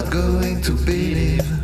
not going to believe.